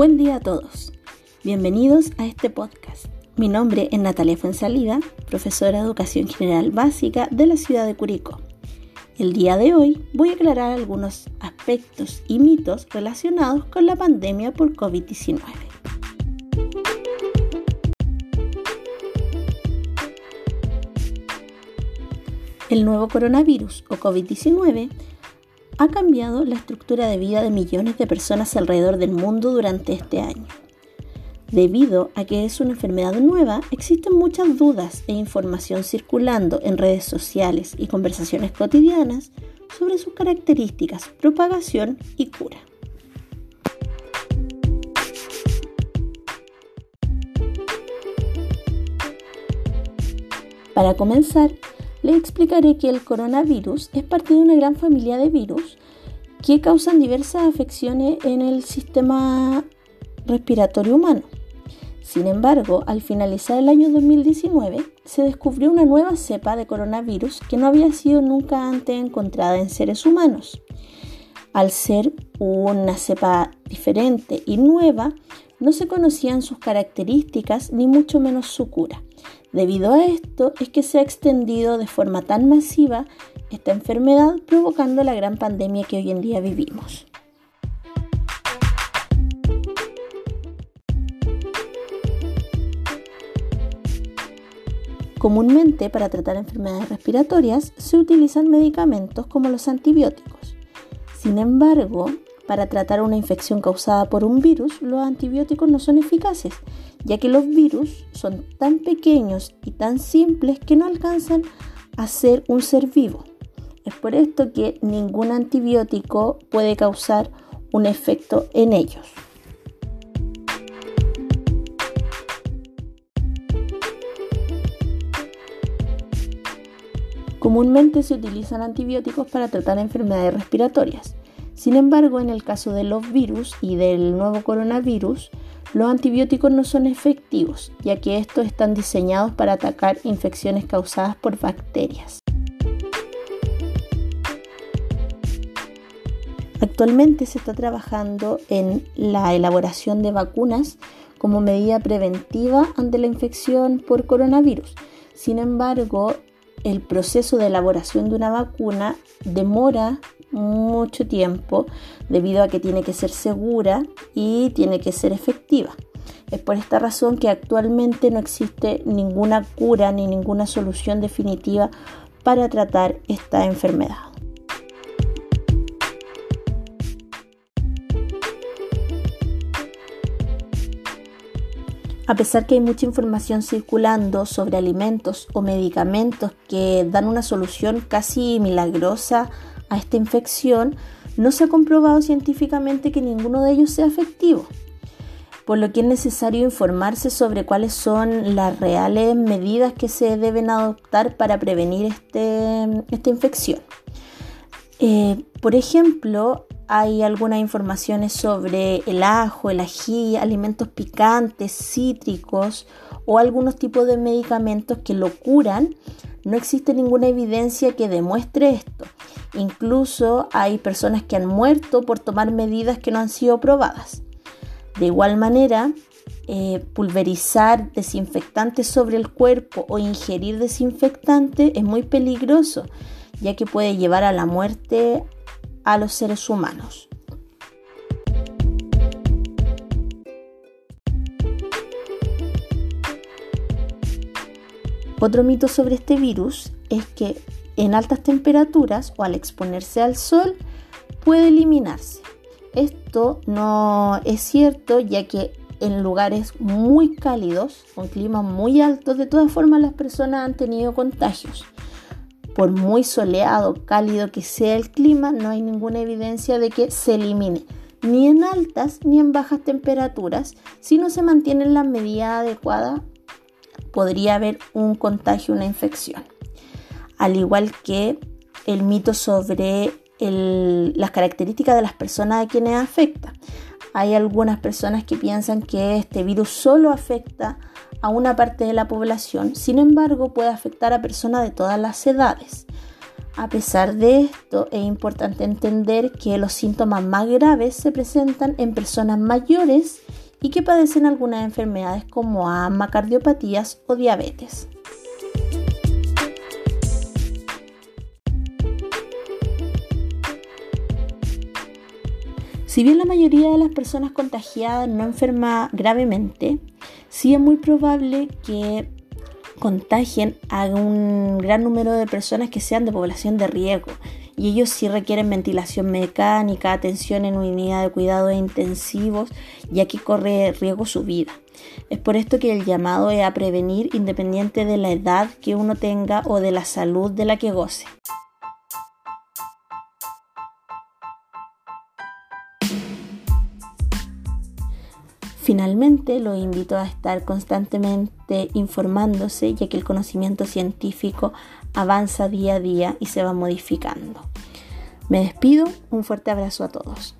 Buen día a todos. Bienvenidos a este podcast. Mi nombre es Natalia Fuensalida, profesora de Educación General Básica de la ciudad de Curicó. El día de hoy voy a aclarar algunos aspectos y mitos relacionados con la pandemia por COVID-19. El nuevo coronavirus o COVID-19 ha cambiado la estructura de vida de millones de personas alrededor del mundo durante este año. Debido a que es una enfermedad nueva, existen muchas dudas e información circulando en redes sociales y conversaciones cotidianas sobre sus características, propagación y cura. Para comenzar, les explicaré que el coronavirus es parte de una gran familia de virus que causan diversas afecciones en el sistema respiratorio humano. Sin embargo, al finalizar el año 2019, se descubrió una nueva cepa de coronavirus que no había sido nunca antes encontrada en seres humanos. Al ser una cepa diferente y nueva, no se conocían sus características ni mucho menos su cura. Debido a esto es que se ha extendido de forma tan masiva esta enfermedad provocando la gran pandemia que hoy en día vivimos. Comúnmente para tratar enfermedades respiratorias se utilizan medicamentos como los antibióticos. Sin embargo, para tratar una infección causada por un virus, los antibióticos no son eficaces, ya que los virus son tan pequeños y tan simples que no alcanzan a ser un ser vivo. Es por esto que ningún antibiótico puede causar un efecto en ellos. Comúnmente se utilizan antibióticos para tratar enfermedades respiratorias. Sin embargo, en el caso de los virus y del nuevo coronavirus, los antibióticos no son efectivos, ya que estos están diseñados para atacar infecciones causadas por bacterias. Actualmente se está trabajando en la elaboración de vacunas como medida preventiva ante la infección por coronavirus. Sin embargo, el proceso de elaboración de una vacuna demora mucho tiempo debido a que tiene que ser segura y tiene que ser efectiva. Es por esta razón que actualmente no existe ninguna cura ni ninguna solución definitiva para tratar esta enfermedad. A pesar que hay mucha información circulando sobre alimentos o medicamentos que dan una solución casi milagrosa a esta infección, no se ha comprobado científicamente que ninguno de ellos sea efectivo, por lo que es necesario informarse sobre cuáles son las reales medidas que se deben adoptar para prevenir este, esta infección. Eh, por ejemplo, hay algunas informaciones sobre el ajo, el ají, alimentos picantes, cítricos o algunos tipos de medicamentos que lo curan. No existe ninguna evidencia que demuestre esto. Incluso hay personas que han muerto por tomar medidas que no han sido probadas. De igual manera, eh, pulverizar desinfectantes sobre el cuerpo o ingerir desinfectante es muy peligroso, ya que puede llevar a la muerte a los seres humanos. Otro mito sobre este virus es que en altas temperaturas o al exponerse al sol puede eliminarse. Esto no es cierto ya que en lugares muy cálidos, con clima muy altos, de todas formas las personas han tenido contagios. Por muy soleado, cálido que sea el clima, no hay ninguna evidencia de que se elimine, ni en altas ni en bajas temperaturas. Si no se mantienen las medidas adecuadas, podría haber un contagio, una infección al igual que el mito sobre las características de las personas a quienes afecta. Hay algunas personas que piensan que este virus solo afecta a una parte de la población, sin embargo puede afectar a personas de todas las edades. A pesar de esto, es importante entender que los síntomas más graves se presentan en personas mayores y que padecen algunas enfermedades como asma, cardiopatías o diabetes. Si bien la mayoría de las personas contagiadas no enferma gravemente, sí es muy probable que contagien a un gran número de personas que sean de población de riesgo y ellos sí requieren ventilación mecánica, atención en unidad de cuidados intensivos, ya que corre riesgo su vida. Es por esto que el llamado es a prevenir independiente de la edad que uno tenga o de la salud de la que goce. Finalmente, lo invito a estar constantemente informándose, ya que el conocimiento científico avanza día a día y se va modificando. Me despido, un fuerte abrazo a todos.